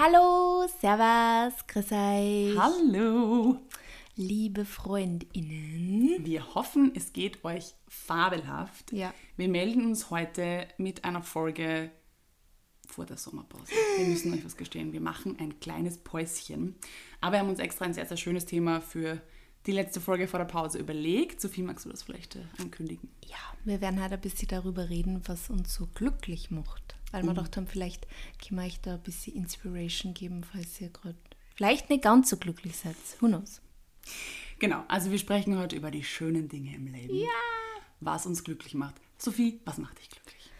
Hallo, Servus, grüß euch. Hallo! Liebe FreundInnen. Wir hoffen, es geht euch fabelhaft. Ja. Wir melden uns heute mit einer Folge vor der Sommerpause. Wir müssen euch was gestehen, wir machen ein kleines Päuschen. Aber wir haben uns extra ein sehr, sehr schönes Thema für die letzte Folge vor der Pause überlegt. Sophie, magst du das vielleicht äh, ankündigen? Ja, wir werden heute ein bisschen darüber reden, was uns so glücklich macht. Weil wir gedacht haben, vielleicht können wir euch da ein bisschen Inspiration geben, falls ihr gerade vielleicht nicht ganz so glücklich seid. Who knows? Genau, also wir sprechen heute über die schönen Dinge im Leben. Ja! Was uns glücklich macht. Sophie, was macht dich glücklich?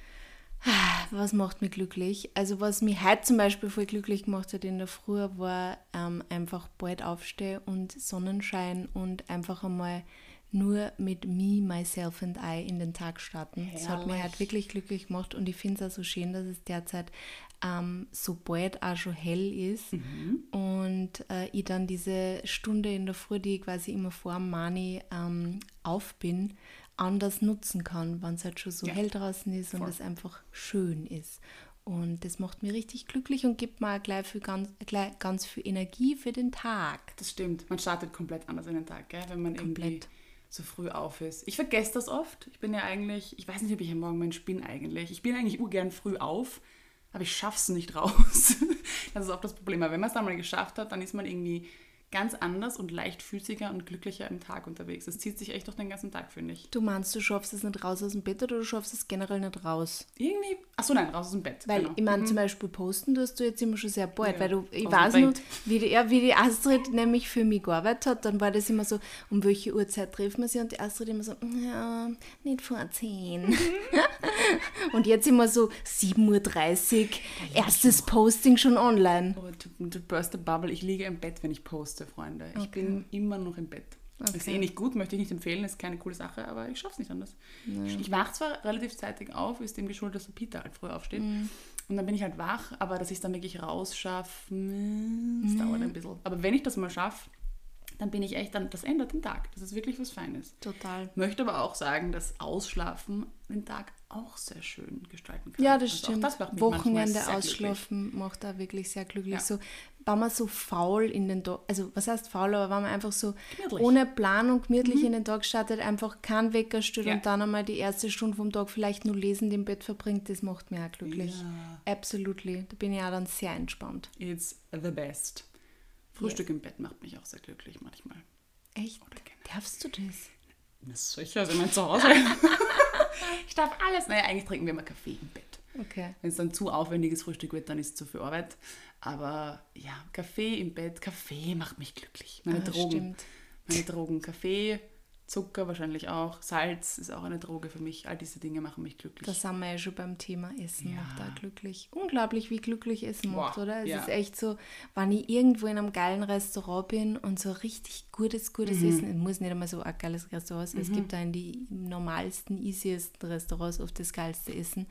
Was macht mich glücklich? Also was mich heute zum Beispiel voll glücklich gemacht hat in der Früh, war ähm, einfach bald aufstehen und Sonnenschein und einfach einmal nur mit me, myself and I in den Tag starten. Das hat mich Herrlich. halt wirklich glücklich gemacht und ich finde es auch so schön, dass es derzeit ähm, so bald auch schon hell ist und äh, ich dann diese Stunde in der Früh, die ich quasi immer vor Mani ähm, auf bin, anders nutzen kann, wenn es halt schon so Ja. hell draußen ist und es einfach schön ist. Und das macht mich richtig glücklich und gibt mir auch gleich, viel, ganz, gleich ganz viel Energie für den Tag. Das stimmt. Man startet komplett anders in den Tag, gell? wenn man irgendwie Komplett. So früh auf ist. Ich vergesse das oft. Ich bin ja eigentlich, ich weiß nicht, ob ich ein Morgenmensch bin eigentlich. Ich bin eigentlich urgern früh auf, aber ich schaff's nicht raus. das ist auch das Problem. Aber wenn man es dann mal geschafft hat, dann ist man irgendwie ganz anders und leichtfüßiger und glücklicher im Tag unterwegs. Das zieht sich echt durch den ganzen Tag, finde ich. Du meinst, du schaffst es nicht raus aus dem Bett oder du schaffst es generell nicht raus? Irgendwie, achso, nein, raus aus dem Bett. Weil genau. ich meine, zum Beispiel posten tust du jetzt immer schon sehr bald, Ja, weil du, ich weiß Bett. wie die, ja, wie die Astrid nämlich für mich gearbeitet hat, dann war das immer so, um welche Uhrzeit treffen wir sie und die Astrid immer so, ja, nicht vor 10. und jetzt immer so 7.30 Uhr, erstes Posting schon online. Oh, to, to burst the bubble. Ich liege im Bett, wenn ich poste, Freunde. Ich bin immer noch im Bett. Ist eh nicht gut, möchte ich nicht empfehlen, ist keine coole Sache, aber ich schaffe es nicht anders. Ich wach zwar relativ zeitig auf, ist dem geschuldet, dass der Peter halt früh aufsteht. Und dann bin ich halt wach, aber dass ich es dann wirklich rausschaffe, das dauert ein bisschen. Aber wenn ich das mal schaffe, dann bin ich echt, dann, das ändert den Tag. Das ist wirklich was Feines. Total. Möchte aber auch sagen, dass Ausschlafen den Tag auch sehr schön gestalten kann. Ja, das Also auch stimmt. das Wochenende glücklich. ausschlafen macht da wirklich sehr glücklich. Ja. So, wenn man so faul in den Tag, also was heißt faul, aber wenn man einfach so Gemütlich. Mhm. ohne Planung gemütlich in den Tag startet, einfach kein Wecker stellt Ja. und dann einmal die erste Stunde vom Tag vielleicht nur lesend im Bett verbringt, das macht mich auch glücklich. Ja. Absolutely. Da bin ich auch dann sehr entspannt. It's the best. Frühstück im Bett macht mich auch sehr glücklich manchmal. Echt? Darfst du das? Na sicher, wir zu Hause. ich darf alles. Naja, eigentlich trinken wir immer Kaffee im Bett. Okay. Wenn es dann zu aufwendiges Frühstück wird, dann ist es zu viel Arbeit. Aber ja, Kaffee im Bett, Kaffee macht mich glücklich. Meine Ah, Drogen. stimmt. Meine Drogen, Kaffee, Zucker wahrscheinlich auch, Salz ist auch eine Droge für mich. All diese Dinge machen mich glücklich. Da sind wir ja schon beim Thema Essen, Ja. macht auch glücklich. Unglaublich, wie glücklich Essen Boah, macht, oder? Es ja. ist echt so, wenn ich irgendwo in einem geilen Restaurant bin und so richtig gutes, gutes Mhm. Essen, es muss nicht einmal so ein geiles Restaurant sein, es gibt da in die normalsten, easiesten Restaurants oft das geilste Essen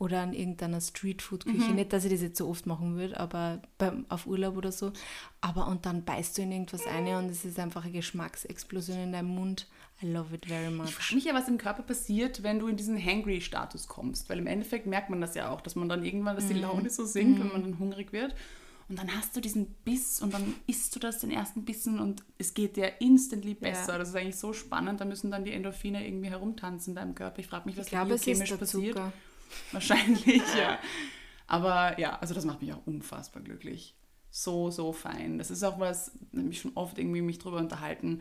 oder an irgendeiner Streetfood-Küche. Mhm. Nicht, dass ich das jetzt so oft machen würde, aber beim, auf Urlaub oder so. Aber und dann beißt du in irgendwas ein und es ist einfach eine Geschmacksexplosion in deinem Mund. I love it very Ich much. frage mich ja, was im Körper passiert, wenn du in diesen Hangry-Status kommst. Weil im Endeffekt merkt man das ja auch, dass man dann irgendwann, dass die Laune so sinkt, wenn man dann hungrig wird. Und dann hast du diesen Biss und dann isst du das, den ersten Bissen und es geht dir instantly besser. Ja. Das ist eigentlich so spannend. Da müssen dann die Endorphine irgendwie herumtanzen deinem Körper. Ich frage mich, was Ich glaube, da der passiert. Zucker. Wahrscheinlich, ja. Aber ja, also das macht mich auch unfassbar glücklich. So, so fein. Das ist auch was, da habe ich schon oft irgendwie mich drüber unterhalten,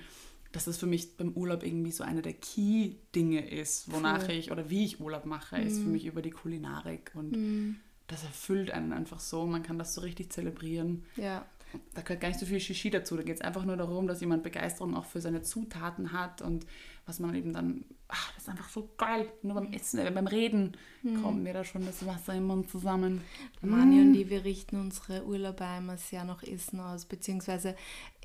dass das für mich beim Urlaub irgendwie so einer der Key-Dinge ist, wonach Voll. ich oder wie ich Urlaub mache, ist für mich über die Kulinarik. Und das erfüllt einen einfach so. Man kann das so richtig zelebrieren. Ja. Da gehört gar nicht so viel Shishi dazu. Da geht es einfach nur darum, dass jemand Begeisterung auch für seine Zutaten hat und was man eben dann, ach, das ist einfach so geil. Nur beim Essen, äh, beim Reden kommt mir da schon das Wasser im Mund zusammen. Mani und ich, wir richten unsere Urlaube immer sehr nach Essen aus, beziehungsweise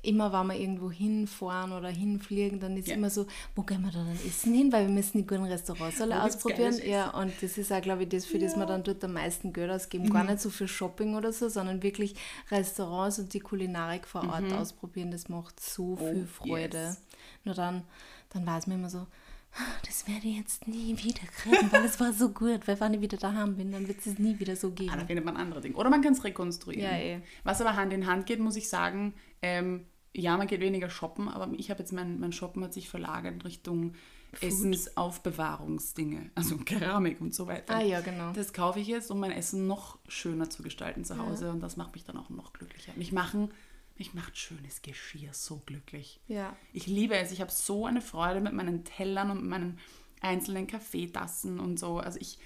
immer, wenn wir irgendwo hinfahren oder hinfliegen, dann ist Ja. immer so, wo gehen wir da dann essen hin, weil wir müssen die guten Restaurants alle ausprobieren. Ja, und das ist auch, glaube ich, das, für das wir dann dort am meisten Geld ausgeben. Gar nicht so für Shopping oder so, sondern wirklich Restaurants und die Kulinarik vor Ort ausprobieren. Das macht so viel Oh, Freude. yes. Nur dann, dann weiß man immer so, das werde ich jetzt nie wieder kriegen, weil es war so gut. Weil wenn ich wieder daheim bin, dann wird es nie wieder so gehen. Ah, da findet man andere Dinge. Oder man kann es rekonstruieren. Ja, eh. Was aber Hand in Hand geht, muss ich sagen, ähm, ja, man geht weniger shoppen, aber ich habe jetzt mein, mein Shoppen hat sich verlagert in Richtung Essensaufbewahrungsdinge, also Keramik und so weiter. Ah ja, genau. Das kaufe ich jetzt, um mein Essen noch schöner zu gestalten zu Hause ja. und das macht mich dann auch noch glücklicher. Mich machen mich macht schönes Geschirr so glücklich. Ja. Ich liebe es. Ich habe so eine Freude mit meinen Tellern und meinen einzelnen Kaffeetassen und so. Also ich,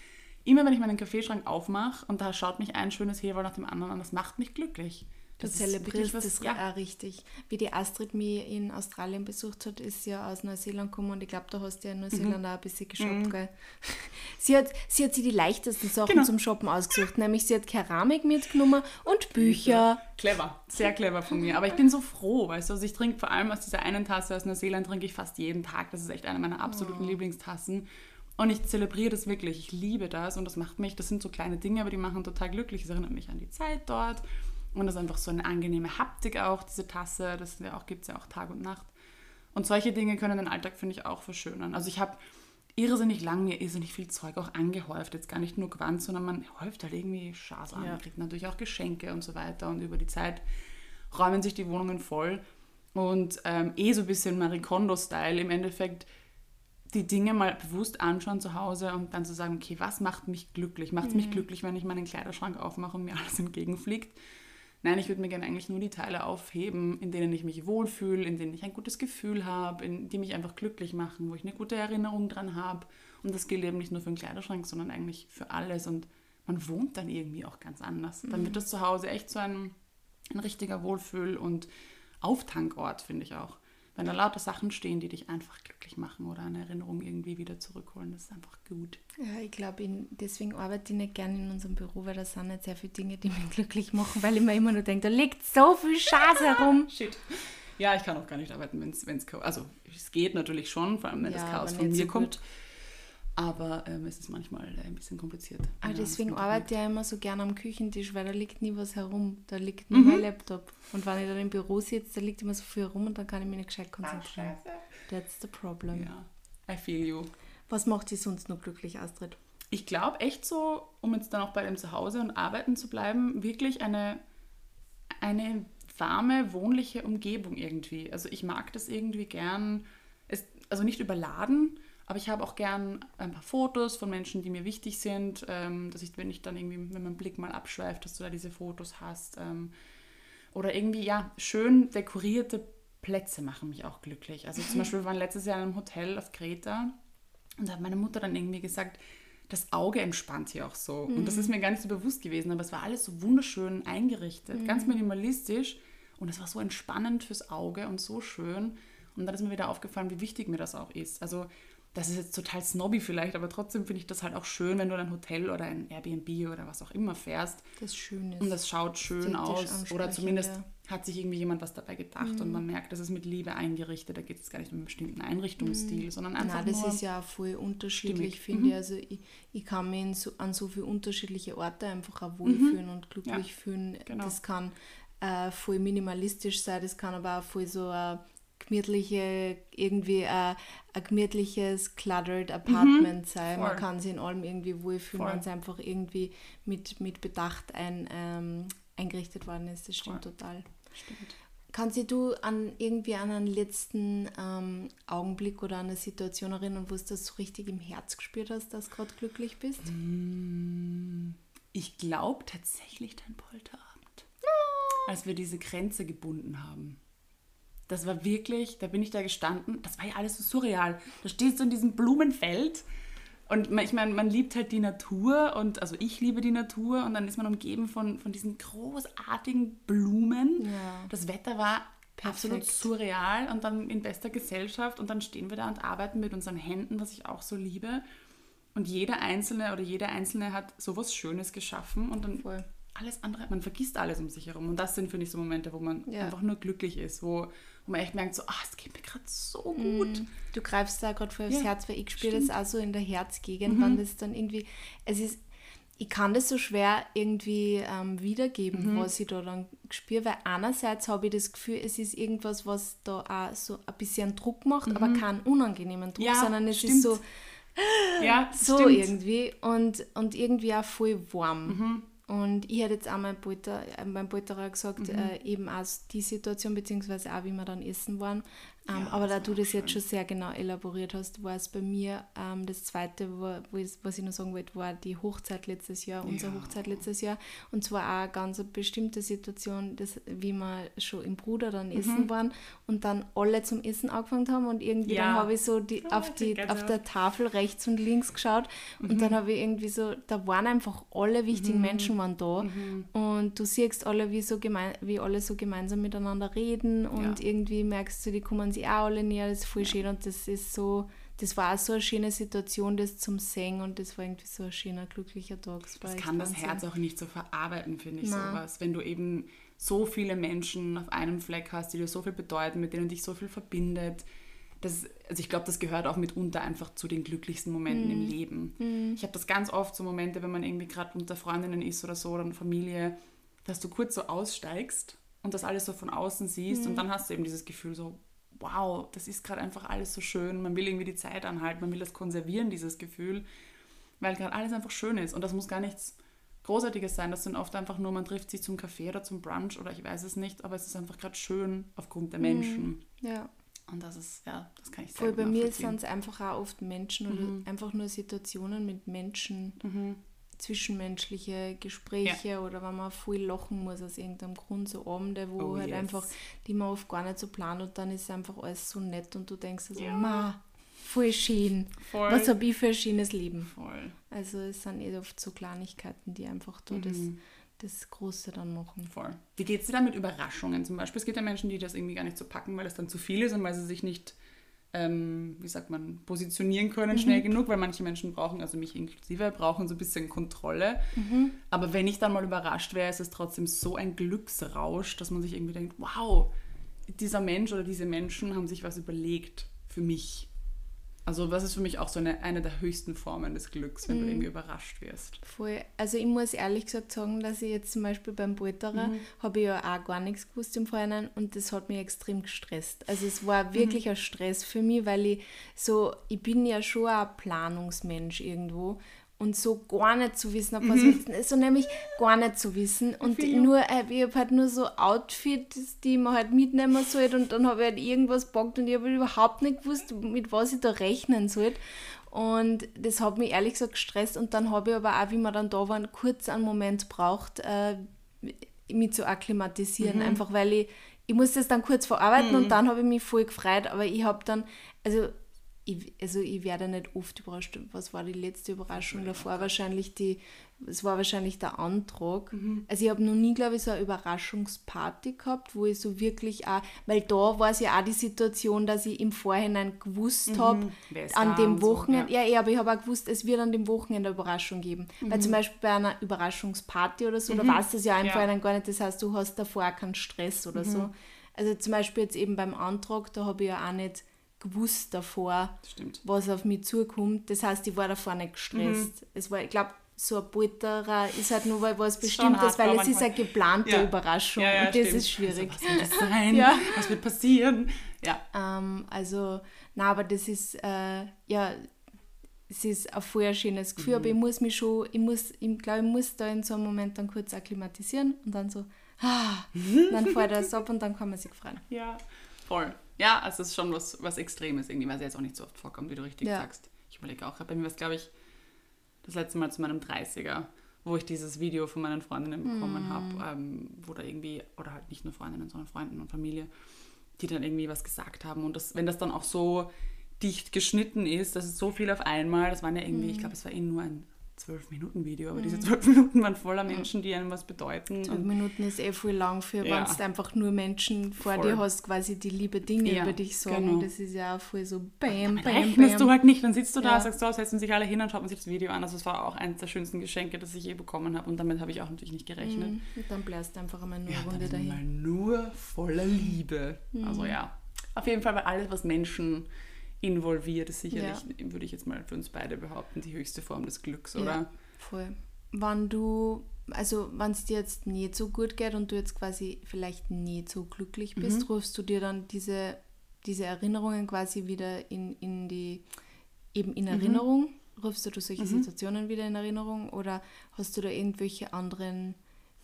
immer wenn ich meinen Kaffeeschrank aufmache und da schaut mich ein schönes Heber nach dem anderen an, das macht mich glücklich. Du zelebrierst das ja. auch richtig. Wie die Astrid mich in Australien besucht hat, ist ja aus Neuseeland gekommen und ich glaube, da hast du ja in Neuseeland mhm. auch ein bisschen geshoppt, mhm. gell? Sie hat, sie hat sich die leichtesten Sachen genau. zum Shoppen ausgesucht, nämlich sie hat Keramik mitgenommen und Bücher. Clever, sehr clever von mir. Aber ich bin so froh, weißt du, also ich trinke vor allem aus dieser einen Tasse aus Neuseeland, trinke ich fast jeden Tag. Das ist echt eine meiner absoluten oh. Lieblingstassen. Und ich zelebriere das wirklich. Ich liebe das und das macht mich, das sind so kleine Dinge, aber die machen total glücklich. Es erinnert mich an die Zeit dort und das ist einfach so eine angenehme Haptik auch, diese Tasse. Das ja gibt es ja auch Tag und Nacht. Und solche Dinge können den Alltag, finde ich, auch verschönern. Also ich habe irrsinnig lange, irrsinnig viel Zeug auch angehäuft. Jetzt gar nicht nur Quant, sondern man häuft halt irgendwie Schaß an. Ja. Man kriegt natürlich auch Geschenke und so weiter. Und über die Zeit räumen sich die Wohnungen voll. Und ähm, eh so ein bisschen Marie Kondo-Style im Endeffekt die Dinge mal bewusst anschauen zu Hause und dann zu sagen, okay, was macht mich glücklich? Macht es mhm. mich glücklich, wenn ich meinen Kleiderschrank aufmache und mir alles entgegenfliegt? Nein, ich würde mir gerne eigentlich nur die Teile aufheben, in denen ich mich wohlfühle, in denen ich ein gutes Gefühl habe, in die mich einfach glücklich machen, wo ich eine gute Erinnerung dran habe. Und das gilt eben nicht nur für den Kleiderschrank, sondern eigentlich für alles. Und man wohnt dann irgendwie auch ganz anders. Dann wird mhm. das zu Hause echt so ein, ein richtiger Wohlfühl- und Auftankort, finde ich auch wenn da lauter Sachen stehen, die dich einfach glücklich machen oder eine Erinnerung irgendwie wieder zurückholen, das ist einfach gut. Ja, ich glaube, deswegen arbeite ich nicht gerne in unserem Büro, weil da sind nicht sehr viele Dinge, die mich glücklich machen, weil ich mir immer nur denke, da liegt so viel Scheiß herum. Shit. Ja, ich kann auch gar nicht arbeiten, wenn es, also es geht natürlich schon, vor allem wenn ja, das Chaos von mir so kommt. Gut. Aber ähm, es ist manchmal äh, ein bisschen kompliziert. Aber ja, deswegen arbeite ich ja immer so gerne am Küchentisch, weil da liegt nie was herum. Da liegt nur mhm. mein Laptop. Und wenn ich dann im Büro sitze, da liegt immer so viel herum und dann kann ich mich nicht gescheit konzentrieren. Ach, That's the problem. Ja, I feel you. Was macht dich sonst noch glücklich, Astrid? Ich glaube echt so, um jetzt dann auch bei dem Zuhause und Arbeiten zu bleiben, wirklich eine, eine warme, wohnliche Umgebung irgendwie. Also ich mag das irgendwie gern, es, also nicht überladen, aber ich habe auch gern ein paar Fotos von Menschen, die mir wichtig sind, ähm, dass ich, wenn ich dann irgendwie, wenn mein Blick mal abschweift, dass du da diese Fotos hast. Ähm, oder irgendwie, ja, schön dekorierte Plätze machen mich auch glücklich. Also zum Beispiel, wir waren letztes Jahr in einem Hotel auf Kreta und da hat meine Mutter dann irgendwie gesagt, das Auge entspannt hier auch so. Mhm. Und das ist mir gar nicht so bewusst gewesen, aber es war alles so wunderschön eingerichtet, mhm. ganz minimalistisch. Und es war so entspannend fürs Auge und so schön. Und dann ist mir wieder aufgefallen, wie wichtig mir das auch ist. Also das ist jetzt total snobby vielleicht, aber trotzdem finde ich das halt auch schön, wenn du in ein Hotel oder ein Airbnb oder was auch immer fährst. Das schön ist. Und das schaut schön aus. Oder zumindest ja. hat sich irgendwie jemand was dabei gedacht mhm. und man merkt, das ist mit Liebe eingerichtet. Da geht es gar nicht um einen bestimmten Einrichtungsstil, mhm. sondern einfach Nein, das nur ist ja auch voll unterschiedlich, finde mhm. ich. Also ich, ich kann mich so, an so viele unterschiedliche Orte einfach auch wohlfühlen mhm. und glücklich ja, fühlen. Genau. Das kann äh, voll minimalistisch sein, das kann aber auch voll so... Äh, gemütliche, irgendwie ein, ein gemütliches, cluttered Apartment mhm. sein. Voll. Man kann sich in allem irgendwie wohlfühlen, wenn es einfach irgendwie mit, mit Bedacht ein, ähm, eingerichtet worden ist. Das stimmt Voll. total. Stimmt. Kannst du an irgendwie an einen letzten ähm, Augenblick oder an eine Situation erinnern, wo du das so richtig im Herz gespürt hast, dass du gerade glücklich bist? Mm, ich glaube tatsächlich dein Polterabend. Als wir diese Grenze gebunden haben. Das war wirklich, da bin ich da gestanden, das war ja alles so surreal. Da stehst du in diesem Blumenfeld und ich meine, man liebt halt die Natur und also ich liebe die Natur und dann ist man umgeben von, von diesen großartigen Blumen. Ja. Das Wetter war Perfekt. absolut surreal und dann in bester Gesellschaft und dann stehen wir da und arbeiten mit unseren Händen, was ich auch so liebe. Und jeder Einzelne oder jeder Einzelne hat sowas Schönes geschaffen und dann Voll. alles andere, man vergisst alles um sich herum. Und das sind, finde ich, so Momente, wo man ja. einfach nur glücklich ist, wo wo man echt merkt, so, ach, es geht mir gerade so mhm. gut. Du greifst da gerade vor aufs ja, Herz, weil ich spüre das auch so in der Herzgegend, mhm. wenn das dann irgendwie, es ist, ich kann das so schwer irgendwie ähm, wiedergeben, mhm. was ich da dann spüre, weil einerseits habe ich das Gefühl, es ist irgendwas, was da auch so ein bisschen Druck macht, mhm. aber keinen unangenehmen Druck, ja, sondern es stimmt. ist so, ja, so stimmt. irgendwie und, und irgendwie auch voll warm. Und ich hätte jetzt auch mein Polter, äh, mein Polterer gesagt, mhm. äh, eben aus die Situation, beziehungsweise auch wie wir dann essen waren, ähm, ja, aber da du das jetzt schon sehr genau elaboriert hast, war es bei mir ähm, das zweite, wo, wo ich, was ich noch sagen wollte, war die Hochzeit letztes Jahr, unsere ja. Hochzeit letztes Jahr. Und zwar auch eine ganz bestimmte Situation, das, wie wir schon im Bruder dann mhm. essen waren und dann alle zum Essen angefangen haben und irgendwie ja. dann habe ich so die, oh, auf, die, auf der Tafel rechts und links geschaut mhm. und dann habe ich irgendwie so, da waren einfach alle wichtigen mhm. Menschen waren da mhm. und du siehst alle, wie, so gemein, wie alle so gemeinsam miteinander reden und irgendwie merkst du, die kommen sie auch alle näher, das ist voll schön und das ist so, das war so eine schöne Situation, das zum Singen und das war irgendwie so ein schöner, glücklicher Tag. Das, das kann das Herz auch nicht so verarbeiten, finde ich, Nein. sowas. Wenn du eben so viele Menschen auf einem Fleck hast, die dir so viel bedeuten, mit denen dich so viel verbindet. Das, also ich glaube, das gehört auch mitunter einfach zu den glücklichsten Momenten mm. im mhm. Leben. Mm. Ich habe das ganz oft so Momente, wenn man irgendwie gerade unter Freundinnen ist oder so oder eine Familie, dass du kurz so aussteigst und das alles so von außen siehst mm. und mhm. dann hast du eben dieses Gefühl so, wow, das ist gerade einfach alles so schön. Man will irgendwie die Zeit anhalten, man will das konservieren, dieses Gefühl, weil gerade alles einfach schön ist. Und das muss gar nichts Großartiges sein. Das sind oft einfach nur, man trifft sich zum Kaffee oder zum Brunch oder ich weiß es nicht, aber es ist einfach gerade schön aufgrund der mhm. Menschen. Ja. Und das ist, ja, das kann ich sagen. Bei mir sind es einfach auch oft Menschen oder mhm. einfach nur Situationen mit Menschen, mhm zwischenmenschliche Gespräche ja. oder wenn man viel lachen muss aus irgendeinem Grund, so Abende, wo oh, halt yes. einfach, die man oft gar nicht so planen und dann ist einfach alles so nett und du denkst so, ja. ma, voll schön. Voll. Was habe ich für ein schönes Leben? Voll. Also es sind eh oft so Kleinigkeiten, die einfach da mhm. das, das Große dann machen. Voll. Wie geht es dir dann mit Überraschungen zum Beispiel? Es gibt ja Menschen, die das irgendwie gar nicht so packen, weil es dann zu viel ist und weil sie sich nicht ähm, wie sagt man, positionieren können mhm. schnell genug, weil manche Menschen brauchen, also mich inklusive, brauchen so ein bisschen Kontrolle. Mhm. Aber wenn ich dann mal überrascht wäre, ist es trotzdem so ein Glücksrausch, dass man sich irgendwie denkt, wow, dieser Mensch oder diese Menschen haben sich was überlegt für mich. Also das ist für mich auch so eine, eine der höchsten Formen des Glücks, wenn mhm. du irgendwie überrascht wirst. Voll. Also ich muss ehrlich gesagt sagen, dass ich jetzt zum Beispiel beim Polterer mhm. habe ich ja auch gar nichts gewusst im Vorhinein und das hat mich extrem gestresst. Also es war mhm. wirklich mhm. ein Stress für mich, weil ich so, ich bin ja schon ein Planungsmensch irgendwo und so gar nicht zu wissen, ob was mhm. so nämlich gar nicht zu wissen und nur äh, ich habe halt nur so Outfits, die man halt mitnehmen sollte und dann habe ich halt irgendwas bockt und ich habe halt überhaupt nicht gewusst, mit was ich da rechnen sollte und das hat mich ehrlich gesagt gestresst und dann habe ich aber auch, wie wir dann da waren, kurz einen Moment braucht, äh, mich zu akklimatisieren, mhm. einfach weil ich ich musste das dann kurz verarbeiten mhm. und dann habe ich mich voll gefreut, aber ich habe dann, also ich, also ich werde nicht oft überrascht. Was war die letzte Überraschung davor? Wahrscheinlich die, es war wahrscheinlich der Antrag. Mhm. Also ich habe noch nie, glaube ich, so eine Überraschungsparty gehabt, wo ich so wirklich auch, weil da war es ja auch die Situation, dass ich im Vorhinein gewusst mhm. habe, an dem Wochenende, so, ja. ja, aber ich habe auch gewusst, es wird an dem Wochenende eine Überraschung geben. Mhm. Weil zum Beispiel bei einer Überraschungsparty oder so, mhm. da weißt du es ja im ja. Vorhinein gar nicht, das heißt, du hast davor keinen Stress oder so. Mhm. Also zum Beispiel jetzt eben beim Antrag, da habe ich ja auch nicht gewusst davor, was auf mich zukommt. Das heißt, ich war davor nicht gestresst. Mhm. Es war, ich glaube, so ein Polterer ist halt nur weil was Bestimmtes, weil es manchmal. ist eine geplante ja. Überraschung ja, ja, und das stimmt. ist schwierig. Also, was wird sein? Was wird passieren? Ja. Ähm, also, na, aber das ist, äh, ja, es ist ein vorher schönes Gefühl, mhm. aber ich muss mich schon, ich muss, ich glaube, ich muss da in so einem Moment dann kurz akklimatisieren und dann so, ah, dann fährt das ab und dann kann man sich freuen. Ja, voll. Ja, also es ist schon was, was Extremes irgendwie, weil es jetzt auch nicht so oft vorkommt, wie du richtig ja. sagst. Ich überlege auch, bei mir war es, glaube ich, das letzte Mal zu meinem 30er, wo ich dieses Video von meinen Freundinnen bekommen mm. habe, ähm, wo da irgendwie, oder halt nicht nur Freundinnen, sondern Freunden und Familie, die dann irgendwie was gesagt haben. Und das, wenn das dann auch so dicht geschnitten ist, das ist so viel auf einmal, das waren ja irgendwie, mm. ich glaube, es war eh nur ein zwölf Minuten Video, aber mhm. diese zwölf Minuten waren voller Menschen, die einem was bedeuten. Zwölf Minuten ist eh voll lang für, ja. wenn du einfach nur Menschen vor voll. dir hast, quasi die liebe Dinge ja, über dich sagen. Genau. Das ist ja auch voll so bam, bam, bam. bam. du halt nicht, dann sitzt du da, ja. sagst so, setzen sich alle hin und schaut man sich das Video an. Also es war auch eines der schönsten Geschenke, das ich je bekommen habe und damit habe ich auch natürlich nicht gerechnet. Mhm. Und dann bläst du einfach einmal nur eine Runde dahin. Mal nur voller Liebe. Mhm. Also ja, auf jeden Fall, weil alles, was Menschen involviert, ist sicherlich, würde ich jetzt mal für uns beide behaupten, die höchste Form des Glücks, oder? Voll. wenn du, also wenn es dir jetzt nicht so gut geht und du jetzt quasi vielleicht nicht so glücklich bist, mhm. rufst du dir dann diese, diese Erinnerungen quasi wieder in, in die, eben in mhm. Erinnerung? Mhm. Rufst du solche mhm. Situationen wieder in Erinnerung oder hast du da irgendwelche anderen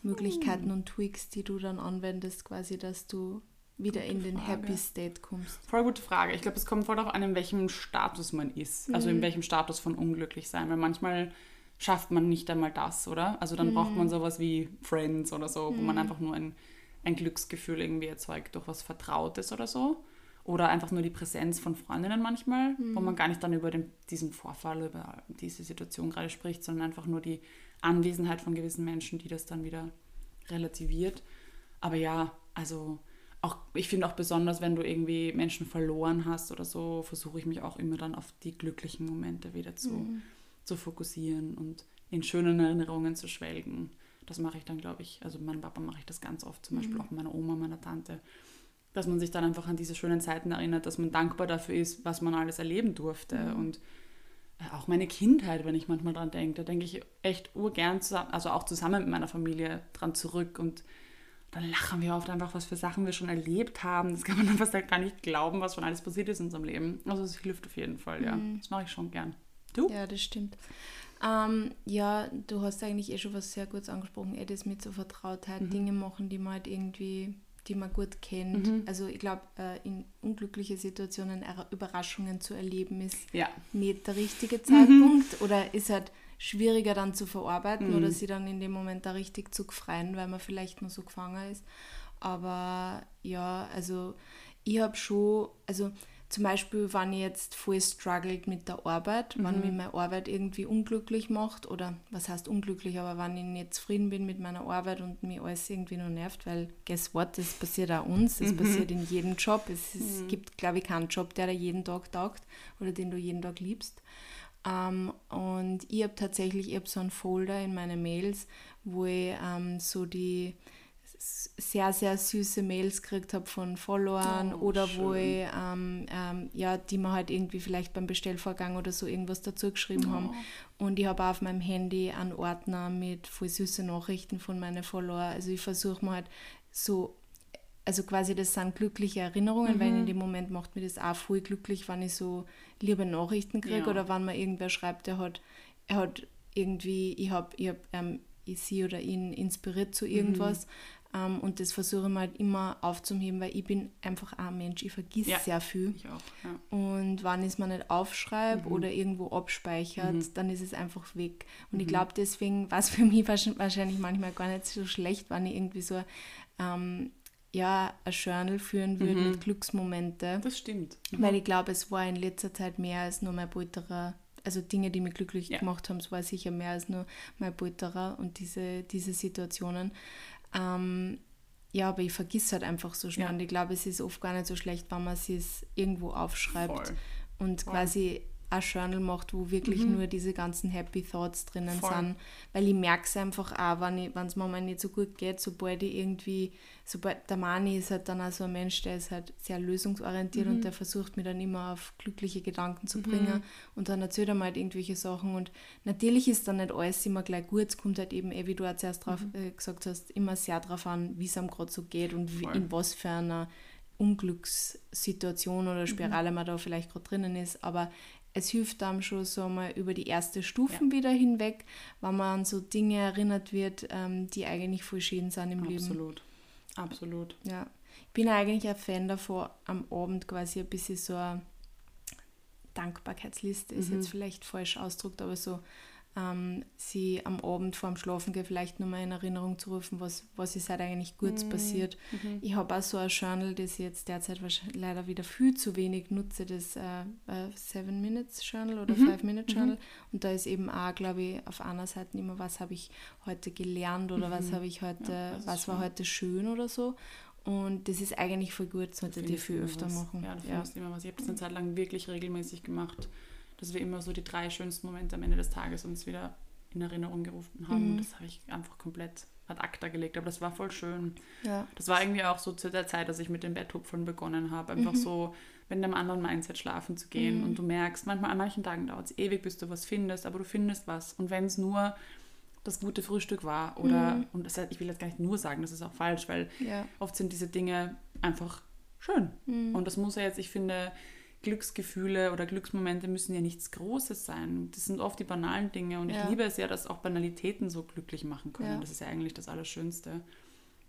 Möglichkeiten hm. und Tweaks, die du dann anwendest, quasi, dass du wieder gute in den Frage. Happy State kommst? Voll gute Frage. Ich glaube, es kommt voll darauf an, in welchem Status man ist. Also in mhm. welchem Status von unglücklich sein. Weil manchmal schafft man nicht einmal das, oder? Also dann mhm. braucht man sowas wie Friends oder so, wo man mhm. einfach nur ein, ein Glücksgefühl irgendwie erzeugt durch was Vertrautes oder so. Oder einfach nur die Präsenz von Freundinnen manchmal, mhm. wo man gar nicht dann über den, diesen Vorfall, über diese Situation gerade spricht, sondern einfach nur die Anwesenheit von gewissen Menschen, die das dann wieder relativiert. Aber ja, also auch, ich finde auch besonders, wenn du irgendwie Menschen verloren hast oder so, versuche ich mich auch immer dann auf die glücklichen Momente wieder zu, mhm. zu fokussieren und in schönen Erinnerungen zu schwelgen. Das mache ich dann, glaube ich, also meinem Papa mache ich das ganz oft, zum mhm. Beispiel auch meiner Oma, meiner Tante, dass man sich dann einfach an diese schönen Zeiten erinnert, dass man dankbar dafür ist, was man alles erleben durfte mhm. und äh, auch meine Kindheit, wenn ich manchmal dran denke, da denke ich echt urgern, zusammen, also auch zusammen mit meiner Familie dran zurück und dann lachen wir oft einfach, was für Sachen wir schon erlebt haben. Das kann man dann fast gar nicht glauben, was schon alles passiert ist in unserem Leben. Also es hilft auf jeden Fall, ja. Mhm. Das mache ich schon gern. Du? Ja, das stimmt. Ähm, ja, du hast eigentlich eh schon was sehr Gutes angesprochen, eh das mit so Vertrautheit, mhm. Dinge machen, die man halt irgendwie die man gut kennt. Mhm. Also ich glaube, äh, in unglückliche Situationen Überraschungen zu erleben, ist ja. nicht der richtige Zeitpunkt mhm. oder ist halt schwieriger dann zu verarbeiten mhm. oder sie dann in dem Moment da richtig zu freuen, weil man vielleicht nur so gefangen ist. Aber ja, also ich habe schon, also zum Beispiel, wenn ich jetzt voll struggelt mit der Arbeit, mhm. wenn mich meine Arbeit irgendwie unglücklich macht oder was heißt unglücklich, aber wenn ich nicht zufrieden bin mit meiner Arbeit und mir alles irgendwie nur nervt, weil guess what, das passiert auch uns, das mhm. passiert in jedem Job. Es, es mhm. gibt, glaube ich, keinen Job, der dir jeden Tag taugt oder den du jeden Tag liebst. Ähm, und ich habe tatsächlich, ich habe so einen Folder in meine Mails, wo ich ähm, so die sehr, sehr süße Mails gekriegt habe von Followern oh, oder schön. wo ich, ähm, ähm, ja, die mir halt irgendwie vielleicht beim Bestellvorgang oder so irgendwas dazu geschrieben oh. haben. Und ich habe auf meinem Handy einen Ordner mit voll süßen Nachrichten von meinen Followern. Also ich versuche mir halt so, also quasi das sind glückliche Erinnerungen, mhm. weil in dem Moment macht mir das auch voll glücklich, wenn ich so liebe Nachrichten kriege ja. oder wenn mir irgendwer schreibt, der hat, er hat irgendwie, ich habe ich hab, ähm, sie oder ihn inspiriert zu irgendwas. Mhm. Um, und das versuche ich mal halt immer aufzuheben, weil ich bin einfach ein Mensch, ich vergesse ja, sehr viel. Ich auch, ja. Und wenn ich es mir nicht aufschreibe mhm. oder irgendwo abspeichert, mhm. dann ist es einfach weg. Und mhm. ich glaube, deswegen war es für mich wahrscheinlich manchmal gar nicht so schlecht, wenn ich irgendwie so ähm, ja, ein Journal führen würde mit mhm. Glücksmomente. Das stimmt. Mhm. Weil ich glaube, es war in letzter Zeit mehr als nur mein Polterer also Dinge, die mich glücklich ja. gemacht haben, es war sicher mehr als nur mein Polterer und diese, diese Situationen. Ähm, ja, aber ich vergiss halt einfach so schnell. Ja. Und ich glaube, es ist oft gar nicht so schlecht, wenn man es irgendwo aufschreibt Voll. und Voll. quasi ein Journal macht, wo wirklich mhm. nur diese ganzen Happy Thoughts drinnen Voll. sind. Weil ich merke es einfach auch, wenn es mir mal nicht so gut geht, sobald ich irgendwie, sobald der Mani ist halt dann auch so ein Mensch, der ist halt sehr lösungsorientiert mhm. und der versucht mir dann immer auf glückliche Gedanken zu bringen mhm. und dann erzählt er mal halt irgendwelche Sachen und natürlich ist dann nicht alles immer gleich gut, es kommt halt eben, eh, wie du auch zuerst drauf, mhm. äh, gesagt hast, immer sehr darauf an, wie es einem gerade so geht und wie, in was für einer Unglückssituation oder mhm. Spirale man da vielleicht gerade drinnen ist, aber es hilft einem schon so mal über die erste Stufen ja. wieder hinweg, wenn man an so Dinge erinnert wird, ähm, die eigentlich voll schön sind im Absolut. Leben. Absolut. Absolut. Ja. Ich bin eigentlich ein Fan davon, am Abend quasi ein bisschen so eine Dankbarkeitsliste, ist mhm. jetzt vielleicht falsch ausgedrückt, aber so ähm, sie am Abend vorm Schlafen gehen vielleicht nochmal in Erinnerung zu rufen, was, was ist halt eigentlich Gutes mhm. passiert. Mhm. Ich habe auch so ein Journal, das ich jetzt derzeit leider wieder viel zu wenig nutze, das äh, äh, Seven Minutes Journal oder mhm. Five Minute Journal. Mhm. Und da ist eben auch, glaube ich, auf einer Seite immer, was habe ich heute gelernt oder was mhm. habe ich heute, ja, was war schön. heute schön oder so. Und das ist eigentlich voll gut, sollte die viel öfter was. machen. Ja, du ja. immer was. Ich habe das eine Zeit lang wirklich regelmäßig gemacht dass wir immer so die drei schönsten Momente am Ende des Tages uns wieder in Erinnerung gerufen haben. Mhm. Und das habe ich einfach komplett ad acta gelegt. Aber das war voll schön. Ja. Das war irgendwie auch so zu der Zeit, dass ich mit den Betthupfern begonnen habe. Einfach mhm. so mit einem anderen Mindset schlafen zu gehen. Mhm. Und du merkst, manchmal an manchen Tagen dauert es ewig, bis du was findest, aber du findest was. Und wenn es nur das gute Frühstück war oder, mhm. und das, ich will jetzt gar nicht nur sagen, das ist auch falsch, weil ja. oft sind diese Dinge einfach schön. Mhm. Und das muss ja jetzt, ich finde, Glücksgefühle oder Glücksmomente müssen ja nichts Großes sein. Das sind oft die banalen Dinge und ja. ich liebe es ja, dass auch Banalitäten so glücklich machen können. Ja. Das ist ja eigentlich das Allerschönste.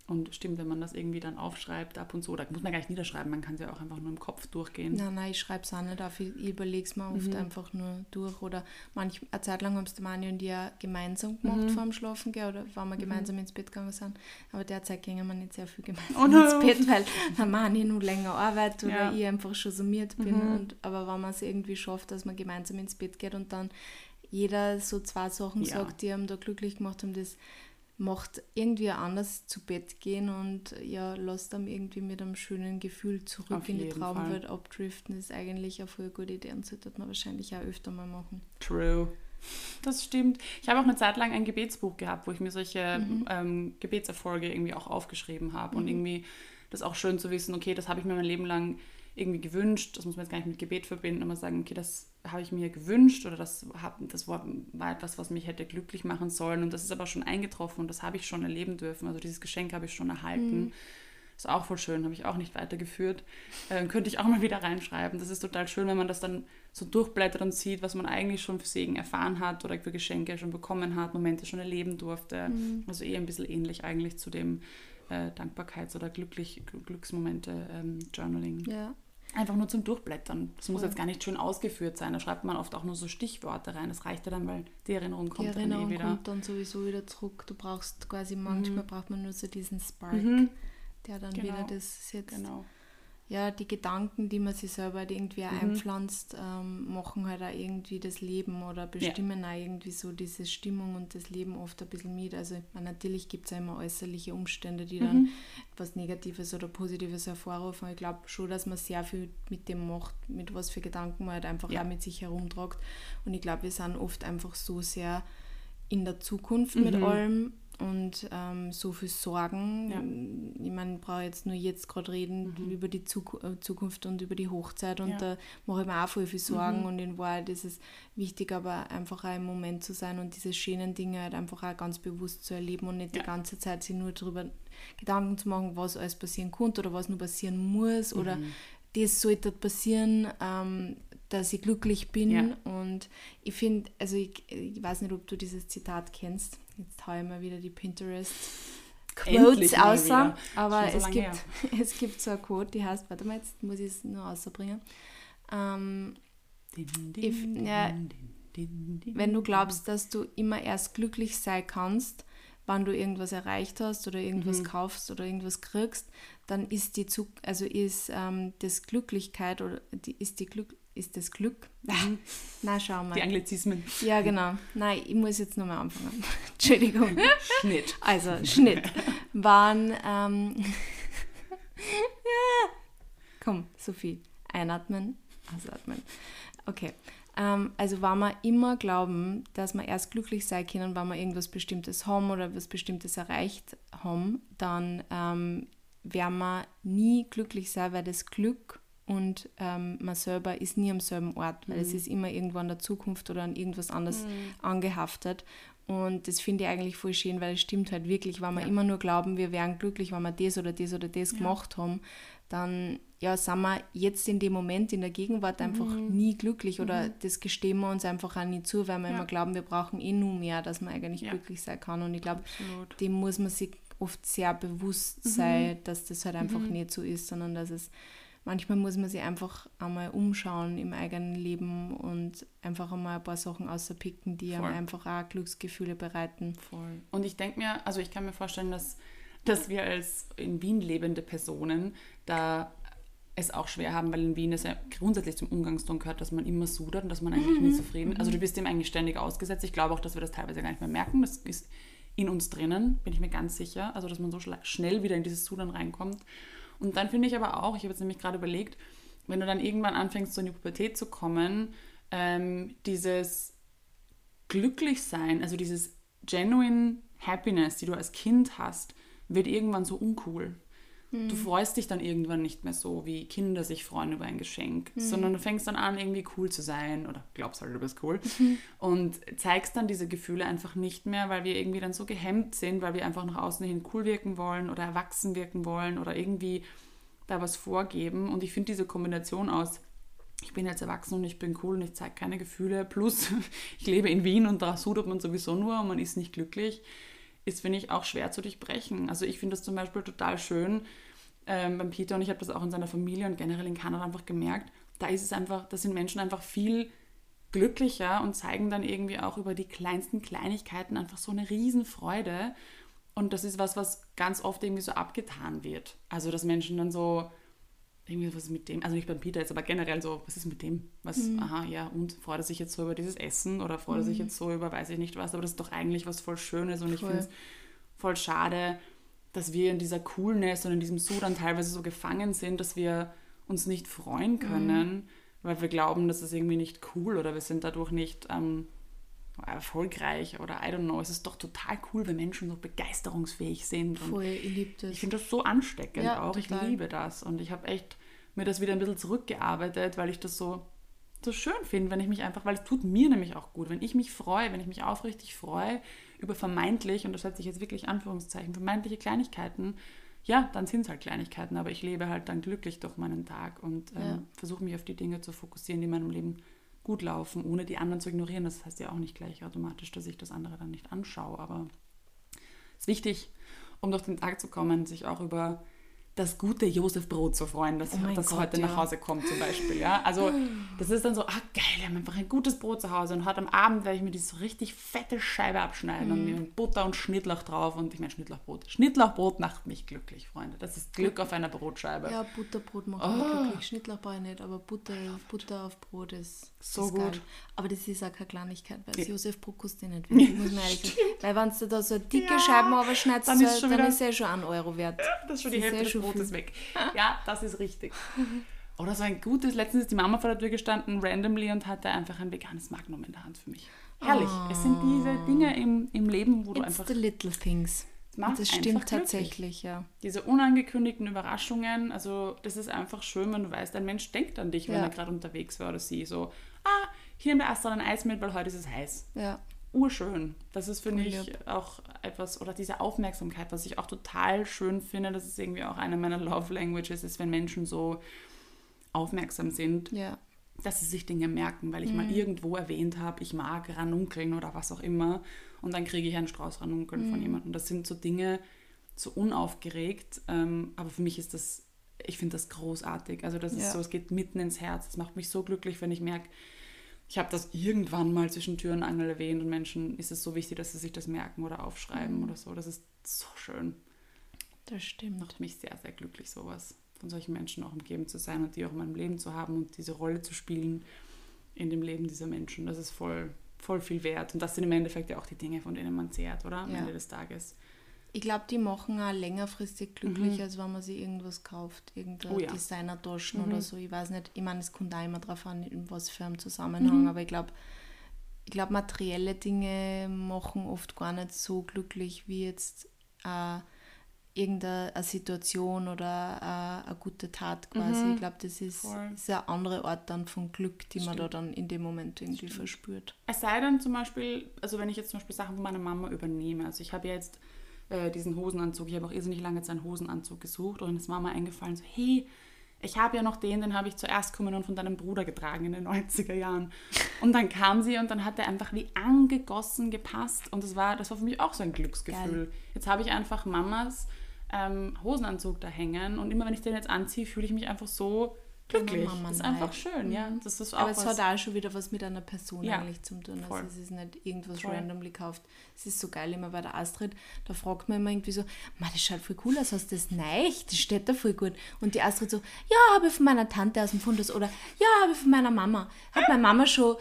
Und stimmt, wenn man das irgendwie dann aufschreibt, ab und zu, da muss man gar nicht niederschreiben, man kann es ja auch einfach nur im Kopf durchgehen. Nein, nein, ich schreibe es auch nicht auf, ich überlege es mir oft mhm. einfach nur durch. Oder manch, eine Zeit lang haben es der Mani und ich ja gemeinsam gemacht mhm. vor dem Schlafen gehen oder wenn wir mhm. gemeinsam ins Bett gegangen sind. Aber derzeit gingen wir nicht sehr viel gemeinsam oh no. ins Bett, weil der Mani nur länger arbeitet oder ja. ich einfach schon summiert bin. Mhm. Und, aber wenn man es irgendwie schafft, dass man gemeinsam ins Bett geht und dann jeder so zwei Sachen ja. sagt, die einem da glücklich gemacht haben, das macht irgendwie anders zu Bett gehen und ja, lässt dann irgendwie mit einem schönen Gefühl zurück Auf in die Traumwelt Fall. abdriften, ist eigentlich eine voll gute Idee und sollte man wahrscheinlich auch öfter mal machen. True. Das stimmt. Ich habe auch eine Zeit lang ein Gebetsbuch gehabt, wo ich mir solche mhm. ähm, Gebetserfolge irgendwie auch aufgeschrieben habe mhm. und irgendwie das auch schön zu wissen, okay, das habe ich mir mein Leben lang irgendwie gewünscht, das muss man jetzt gar nicht mit Gebet verbinden, aber sagen, okay, das habe ich mir gewünscht oder das, hab, das war, war etwas, was mich hätte glücklich machen sollen und das ist aber schon eingetroffen und das habe ich schon erleben dürfen. Also dieses Geschenk habe ich schon erhalten. Mhm. Ist auch voll schön, habe ich auch nicht weitergeführt. Äh, könnte ich auch mal wieder reinschreiben. Das ist total schön, wenn man das dann so durchblättert und sieht, was man eigentlich schon für Segen erfahren hat oder für Geschenke schon bekommen hat, Momente schon erleben durfte. Mhm. Also eher ein bisschen ähnlich eigentlich zu dem äh, Dankbarkeits- oder Glücklich Glücksmomente-Journaling. Ähm, ja. Einfach nur zum Durchblättern. Das muss jetzt gar nicht schön ausgeführt sein. Da schreibt man oft auch nur so Stichworte rein. Das reicht ja dann, weil die Erinnerung kommt die Erinnerung dann eh wieder. kommt dann sowieso wieder zurück. Du brauchst quasi manchmal mhm. braucht man nur so diesen Spark, mhm. der dann genau. wieder das setzt. Genau ja, die Gedanken, die man sich selber halt irgendwie mhm. einpflanzt, ähm, machen halt auch irgendwie das Leben oder bestimmen ja. auch irgendwie so diese Stimmung und das Leben oft ein bisschen mit. Also meine, natürlich gibt es ja immer äußerliche Umstände, die mhm. dann etwas Negatives oder Positives hervorrufen. Ich glaube schon, dass man sehr viel mit dem macht, mit was für Gedanken man halt einfach ja. auch mit sich herumtragt. Und ich glaube, wir sind oft einfach so sehr in der Zukunft mhm. mit allem und ähm, so viel Sorgen. Ja. Ich meine, ich brauche jetzt nur jetzt gerade reden mhm. über die Zuk äh, Zukunft und über die Hochzeit und ja. da mache ich mir auch voll viel Sorgen mhm. und in Wahrheit ist es wichtig, aber einfach auch im Moment zu sein und diese schönen Dinge halt einfach auch ganz bewusst zu erleben und nicht ja. die ganze Zeit sich nur darüber Gedanken zu machen, was alles passieren könnte oder was nur passieren muss mhm. oder das sollte passieren. Ähm, dass ich glücklich bin. Und ich finde, also ich, ich, weiß nicht, ob du dieses Zitat kennst. Jetzt haue ich mal wieder die Pinterest. Quotes außer, aber so es, gibt, es gibt so eine Quote, die heißt, warte mal, jetzt muss ich es nur außerbringen. Ähm, ja, wenn du glaubst, dass du immer erst glücklich sein kannst, wann du irgendwas erreicht hast oder irgendwas mhm. kaufst oder irgendwas kriegst, dann ist die Zug also ist ähm, das Glücklichkeit oder die, ist die Glück ist das Glück. Mhm. Na, schau mal. Die Anglizismen. Ja, genau. Nein, ich muss jetzt nochmal anfangen. Entschuldigung. Schnitt. Also, Schnitt. Waren, ähm, ja. Komm, Sophie. Einatmen, ausatmen. Okay. Ähm, also, wenn wir immer glauben, dass wir erst glücklich sein können, wenn wir irgendwas Bestimmtes haben oder was Bestimmtes erreicht haben, dann ähm, werden wir nie glücklich sein, weil das Glück und ähm, man selber ist nie am selben Ort, weil mhm. es ist immer irgendwo in der Zukunft oder an irgendwas anderes mhm. angehaftet. Und das finde ich eigentlich voll schön, weil es stimmt halt wirklich, wenn wir ja. immer nur glauben, wir wären glücklich, wenn wir das oder das oder das ja. gemacht haben, dann ja, sind wir jetzt in dem Moment, in der Gegenwart einfach mhm. nie glücklich oder mhm. das gestehen wir uns einfach auch nie zu, weil wir ja. immer glauben, wir brauchen eh nur mehr, dass man eigentlich glücklich sein kann. Und ich glaube, dem muss man sich oft sehr bewusst mhm. sein, dass das halt einfach mhm. nicht so ist, sondern dass es manchmal muss man sich einfach einmal umschauen im eigenen Leben und einfach einmal ein paar Sachen außerpicken, die Voll. einem einfach auch Glücksgefühle bereiten. Voll. Und ich denke mir, also ich kann mir vorstellen, dass, dass wir als in Wien lebende Personen da es auch schwer haben, weil in Wien es ja grundsätzlich zum Umgangston gehört, dass man immer sudert und dass man eigentlich mhm. nie zufrieden ist. Also du bist dem eigentlich ständig ausgesetzt. Ich glaube auch, dass wir das teilweise gar nicht mehr merken. Das ist in uns drinnen, bin ich mir ganz sicher. Also dass man so schnell wieder in dieses Sudern reinkommt. Und dann finde ich aber auch, ich habe jetzt nämlich gerade überlegt, wenn du dann irgendwann anfängst, so in die Pubertät zu kommen, ähm, dieses Glücklichsein, also dieses genuine Happiness, die du als Kind hast, wird irgendwann so uncool. Du freust dich dann irgendwann nicht mehr so, wie Kinder sich freuen über ein Geschenk, mhm. sondern du fängst dann an, irgendwie cool zu sein oder glaubst halt, du bist cool mhm. und zeigst dann diese Gefühle einfach nicht mehr, weil wir irgendwie dann so gehemmt sind, weil wir einfach nach außen hin cool wirken wollen oder erwachsen wirken wollen oder irgendwie da was vorgeben. Und ich finde diese Kombination aus, ich bin jetzt erwachsen und ich bin cool und ich zeige keine Gefühle, plus ich lebe in Wien und da sudert man sowieso nur und man ist nicht glücklich ist, finde ich, auch schwer zu durchbrechen. Also ich finde das zum Beispiel total schön ähm, beim Peter und ich habe das auch in seiner Familie und generell in Kanada einfach gemerkt. Da ist es einfach, da sind Menschen einfach viel glücklicher und zeigen dann irgendwie auch über die kleinsten Kleinigkeiten einfach so eine Riesenfreude. Und das ist was, was ganz oft irgendwie so abgetan wird. Also dass Menschen dann so, irgendwie was ist mit dem, also nicht beim Peter jetzt, aber generell so, was ist mit dem? Was, mhm. aha, ja, und freut er sich jetzt so über dieses Essen oder freut er sich mhm. jetzt so über weiß ich nicht was, aber das ist doch eigentlich was voll Schönes und voll. ich finde es voll schade, dass wir in dieser Coolness und in diesem Sudan teilweise so gefangen sind, dass wir uns nicht freuen mhm. können, mhm. weil wir glauben, das ist irgendwie nicht cool oder wir sind dadurch nicht ähm, erfolgreich oder I don't know. Es ist doch total cool, wenn Menschen so begeisterungsfähig sind. Voll, ich liebe das. Ich finde das so ansteckend ja, auch. Total. Ich liebe das. Und ich habe echt mir das wieder ein bisschen zurückgearbeitet, weil ich das so, so schön finde, wenn ich mich einfach, weil es tut mir nämlich auch gut, wenn ich mich freue, wenn ich mich aufrichtig freue über vermeintlich, und das setze ich jetzt wirklich Anführungszeichen, vermeintliche Kleinigkeiten, ja, dann sind es halt Kleinigkeiten, aber ich lebe halt dann glücklich durch meinen Tag und ähm, ja. versuche mich auf die Dinge zu fokussieren, die in meinem Leben gut laufen, ohne die anderen zu ignorieren. Das heißt ja auch nicht gleich automatisch, dass ich das andere dann nicht anschaue, aber es ist wichtig, um durch den Tag zu kommen, sich auch über das gute Josef-Brot zu freuen, das, oh das Gott, heute ja. nach Hause kommt zum Beispiel. Ja? Also das ist dann so, ah geil, wir haben einfach ein gutes Brot zu Hause und heute am Abend werde ich mir die so richtig fette Scheibe abschneiden mm. und mir Butter und Schnittlauch drauf und ich meine Schnittlauchbrot. Schnittlauchbrot macht mich glücklich, Freunde. Das ist Glück auf einer Brotscheibe. Ja, Butterbrot macht oh. mich glücklich. Schnittlauch nicht, aber Butter, Butter auf Brot ist so ist gut. Geil. Aber das ist auch keine Kleinigkeit, weil ja. Josef-Brot kostet nicht wenig, muss man ehrlich sagen. Weil wenn du da so dicke ja. Scheiben überschneidest, dann ist, dann ist ja schon ein Euro wert. Ja, das ist schon die Hälfte des Brotes weg. Ja, das ist richtig. Oder so ein gutes, letztens ist die Mama vor der Tür gestanden, randomly, und hatte einfach ein veganes Magnum in der Hand für mich. Herrlich. Oh. Es sind diese Dinge im, im Leben, wo du It's einfach... the little things. Das stimmt tatsächlich, ja. Diese unangekündigten Überraschungen, also das ist einfach schön, wenn du weißt, ein Mensch denkt an dich, wenn ja. er gerade unterwegs war oder sie. So, ah, hier nimmt der Astra ein Eis mit, weil heute ist es heiß. Ja. Urschön. Das ist, finde ich, auch etwas, oder diese Aufmerksamkeit, was ich auch total schön finde, das ist irgendwie auch eine meiner Love Languages, ist, wenn Menschen so aufmerksam sind. Ja dass sie sich Dinge merken, weil ich mhm. mal irgendwo erwähnt habe, ich mag Ranunkeln oder was auch immer und dann kriege ich einen Strauß Ranunkeln mhm. von jemandem. Das sind so Dinge, so unaufgeregt, ähm, aber für mich ist das, ich finde das großartig. Also das ist ja. so, es geht mitten ins Herz. Es macht mich so glücklich, wenn ich merke, ich habe das irgendwann mal zwischen Tür und Angel erwähnt und Menschen ist es so wichtig, dass sie sich das merken oder aufschreiben mhm. oder so. Das ist so schön. Das stimmt. Macht mich sehr, sehr glücklich, sowas von solchen Menschen auch umgeben zu sein und die auch in meinem Leben zu haben und diese Rolle zu spielen in dem Leben dieser Menschen. Das ist voll, voll viel wert. Und das sind im Endeffekt ja auch die Dinge, von denen man zehrt, oder? Am ja. Ende des Tages. Ich glaube, die machen auch längerfristig glücklich, mhm. als wenn man sich irgendwas kauft. Irgendeine oh, ja. Designertaschen mhm. oder so. Ich weiß nicht, ich meine, es kommt auch immer darauf an, in was für einem Zusammenhang, mhm. aber ich glaube, ich glaube, materielle Dinge machen oft gar nicht so glücklich wie jetzt äh, irgendeine Situation oder eine, eine gute Tat quasi. Mhm. Ich glaube, das ist, ist eine andere Art dann von Glück, die Stimmt. man da dann in dem Moment irgendwie Stimmt. verspürt. Es sei denn zum Beispiel, also wenn ich jetzt zum Beispiel Sachen von meiner Mama übernehme, also ich habe ja jetzt äh, diesen Hosenanzug, ich habe auch irrsinnig lange jetzt einen Hosenanzug gesucht und ist Mama eingefallen, so hey, ich habe ja noch den, den habe ich zuerst kommen und von deinem Bruder getragen in den 90er Jahren. Und dann kam sie und dann hat er einfach wie angegossen gepasst und das war, das war für mich auch so ein Glücksgefühl. Geil. Jetzt habe ich einfach Mamas ähm, Hosenanzug da hängen und immer wenn ich den jetzt anziehe, fühle ich mich einfach so glücklich. Das ist einfach schön, ja. Mhm. Das ist auch Aber es hat auch schon wieder was mit einer Person ja. eigentlich zu tun. Also es ist nicht irgendwas voll. randomly gekauft. Es ist so geil immer bei der Astrid, da fragt man immer irgendwie so, das schaut voll cool aus, hast du das neich? Das steht da voll gut. Und die Astrid so, ja, habe ich von meiner Tante aus dem Fundus oder ja, habe ich von meiner Mama. Hat meine Mama schon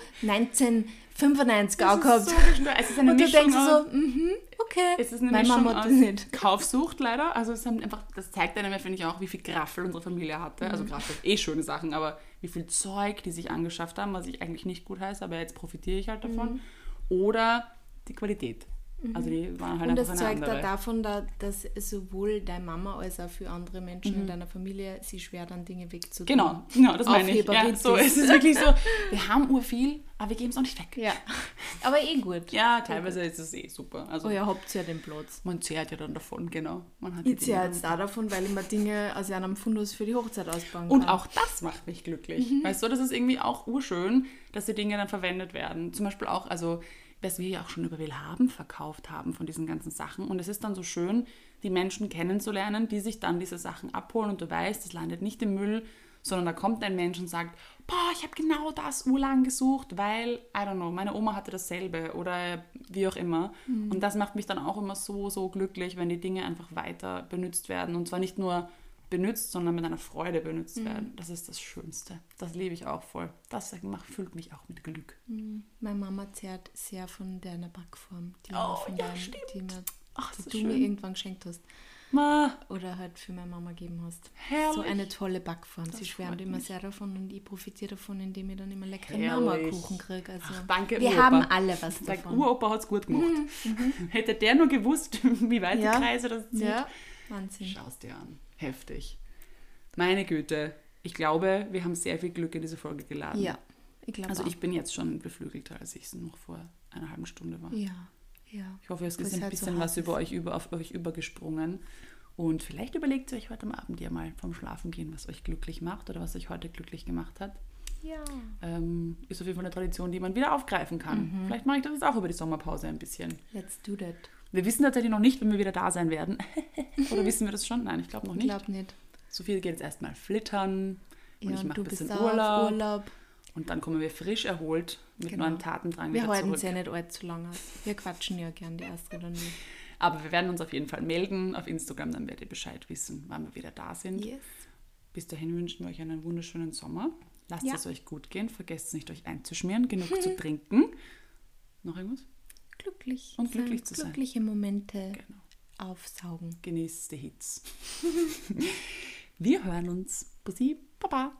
1995 auch gehabt. So es ist eine und du denkst so, mhm, okay. Es ist eine Meine Mischung Mama aus nicht. Kaufsucht leider. Also es haben einfach, das zeigt einem, finde ich, auch, wie viel Graffel unsere Familie hatte. Also mhm. Also Graffel, eh schöne Sachen, aber wie viel Zeug die sich angeschafft haben, was ich eigentlich nicht gut heiße, aber jetzt profitiere ich halt davon. Mhm. Oder die Qualität. Also die waren halt Und einfach das zeugt auch davon, da, dass sowohl deine Mama als auch für andere Menschen Mhm. in deiner Familie sie schwer dann Dinge wegzutun. Genau, genau, das meine ich. Ja, so, es ist wirklich so, wir haben urviel, aber wir geben es auch nicht weg. Ja, aber eh gut. Ja, teilweise ist es eh super. Also Oh ja, habt ihr ja den Platz. man zehrt ja dann davon, genau. Man hat Ich Dinge jetzt da davon, weil ich mir Dinge aus einem Fundus für die Hochzeit ausbauen Und kann. auch das macht mich glücklich. Mhm. Weißt du, das ist irgendwie auch urschön, dass die Dinge dann verwendet werden. Zum Beispiel auch, also, was wir ja auch schon über Willhaben verkauft haben von diesen ganzen Sachen. Und es ist dann so schön, die Menschen kennenzulernen, die sich dann diese Sachen abholen und du weißt, das landet nicht im Müll, sondern da kommt ein Mensch und sagt, boah, ich habe genau das urlang gesucht, weil, I don't know, meine Oma hatte dasselbe oder wie auch immer. Mhm. Und das macht mich dann auch immer so, so glücklich, wenn die Dinge einfach weiter benutzt werden. Und zwar nicht nur benutzt, sondern mit einer Freude benutzt Mhm. werden. Das ist das Schönste. Das liebe ich auch voll. Das macht, füllt mich auch mit Glück. Meine Mama zehrt sehr von deiner Backform, die, Oh, ja, deinem- die, mir, Ach, die du schön. mir irgendwann geschenkt hast. Ma, Oder halt für meine Mama gegeben hast. Herrlich. So eine tolle Backform. Sie Das schwärmt freut immer sehr davon und ich profitiere davon, indem ich dann immer leckeren Herrlich. Mama-Kuchen kriege. Also Ach, danke, wir Uropa. haben alle was Sag, davon. Uropa hat es gut gemacht. Hätte der nur gewusst, wie weit Ja. die Kreise das zieht. Ja, Wahnsinn. Schau es dir an. Heftig. Meine Güte. Ich glaube, wir haben sehr viel Glück in diese Folge geladen. Ja, ich glaube Also ich bin jetzt schon beflügelter, als ich es noch vor einer halben Stunde war. Ja, ja. Ich hoffe, es ist ein halt so bisschen was hart über euch über, auf euch übergesprungen. Und vielleicht überlegt ihr euch heute am Abend ja mal vom Schlafen gehen, was euch glücklich macht oder was euch heute glücklich gemacht hat. Ja. Ähm, ist auf jeden Fall eine Tradition, die man wieder aufgreifen kann. Mhm. Vielleicht mache ich das jetzt auch über die Sommerpause ein bisschen. Let's do that. Wir wissen tatsächlich noch nicht, wenn wir wieder da sein werden. oder wissen wir das schon? Nein, ich glaube noch Ich nicht. glaube nicht. Sophie geht jetzt erstmal flittern und Ja, ich mache ein bisschen bist Urlaub, Urlaub. Und dann kommen wir frisch erholt mit Genau. neuen Tatendrang Wir wieder halten zurück. es ja nicht allzu lange. Wir quatschen ja gern, die Astrid und ich. Aber wir werden uns auf jeden Fall melden auf Instagram, dann werdet ihr Bescheid wissen, wann wir wieder da sind. Yes. Bis dahin wünschen wir euch einen wunderschönen Sommer. Lasst Ja. es euch gut gehen, vergesst nicht, euch einzuschmieren, genug zu trinken. Noch irgendwas? Glücklich. Und glücklich zu sein. Glückliche Momente Genau. aufsaugen. Genießt die Hits. wir hören uns. Bussi, Baba.